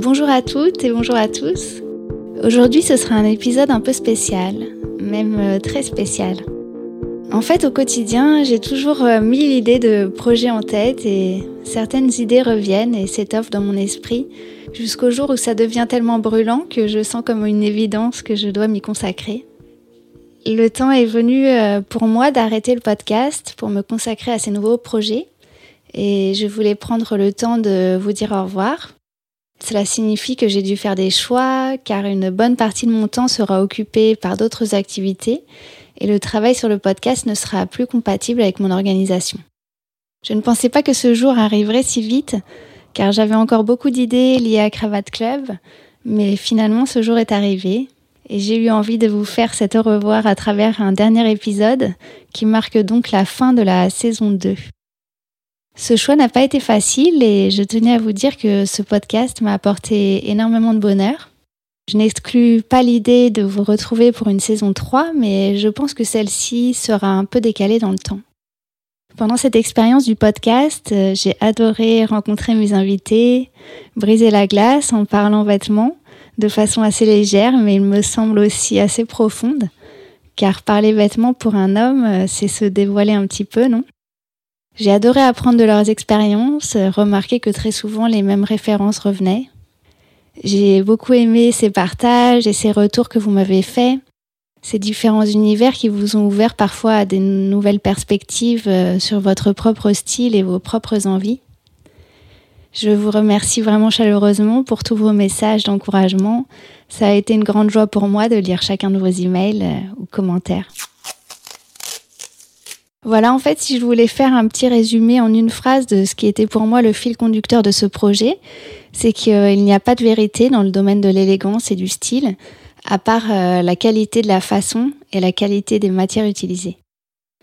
Bonjour à toutes et bonjour à tous. Aujourd'hui, ce sera un épisode un peu spécial, même euh, très spécial. En fait, au quotidien, j'ai toujours euh, mille idées de projets en tête et certaines idées reviennent et s'étoffent dans mon esprit jusqu'au jour où ça devient tellement brûlant que je sens comme une évidence que je dois m'y consacrer. Le temps est venu euh, pour moi d'arrêter le podcast pour me consacrer à ces nouveaux projets et je voulais prendre le temps de vous dire au revoir. Cela signifie que j'ai dû faire des choix car une bonne partie de mon temps sera occupée par d'autres activités et le travail sur le podcast ne sera plus compatible avec mon organisation. Je ne pensais pas que ce jour arriverait si vite car j'avais encore beaucoup d'idées liées à Cravate Club, mais finalement ce jour est arrivé et j'ai eu envie de vous faire cet au revoir à travers un dernier épisode qui marque donc la fin de la saison 2. Ce choix n'a pas été facile et je tenais à vous dire que ce podcast m'a apporté énormément de bonheur. Je n'exclus pas l'idée de vous retrouver pour une saison 3, mais je pense que celle-ci sera un peu décalée dans le temps. Pendant cette expérience du podcast, euh, j'ai adoré rencontrer mes invités, briser la glace en parlant vêtements de façon assez légère, mais il me semble aussi assez profonde, car parler vêtements pour un homme, euh, c'est se dévoiler un petit peu, non? J'ai adoré apprendre de leurs expériences, remarquer que très souvent les mêmes références revenaient. J'ai beaucoup aimé ces partages et ces retours que vous m'avez faits, ces différents univers qui vous ont ouvert parfois à des nouvelles perspectives euh, sur votre propre style et vos propres envies. Je vous remercie vraiment chaleureusement pour tous vos messages d'encouragement. Ça a été une grande joie pour moi de lire chacun de vos emails euh, ou commentaires. Voilà, en fait, si je voulais faire un petit résumé en une phrase de ce qui était pour moi le fil conducteur de ce projet, c'est qu'il n'y a pas de vérité dans le domaine de l'élégance et du style, à part euh, la qualité de la façon et la qualité des matières utilisées.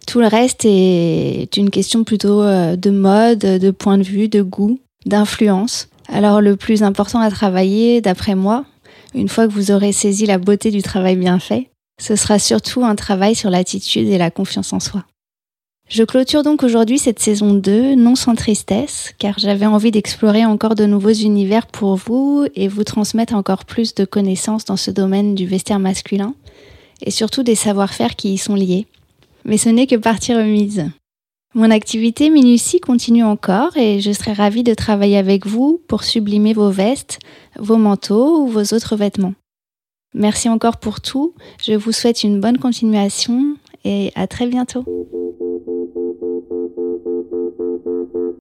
Tout le reste est une question plutôt euh, de mode, de point de vue, de goût, d'influence. Alors le plus important à travailler, d'après moi, une fois que vous aurez saisi la beauté du travail bien fait, ce sera surtout un travail sur l'attitude et la confiance en soi. Je clôture donc aujourd'hui cette saison 2, non sans tristesse, car j'avais envie d'explorer encore de nouveaux univers pour vous et vous transmettre encore plus de connaissances dans ce domaine du vestiaire masculin, et surtout des savoir-faire qui y sont liés. Mais ce n'est que partie remise. Mon activité Minutie continue encore et je serai ravie de travailler avec vous pour sublimer vos vestes, vos manteaux ou vos autres vêtements. Merci encore pour tout, je vous souhaite une bonne continuation et à très bientôt.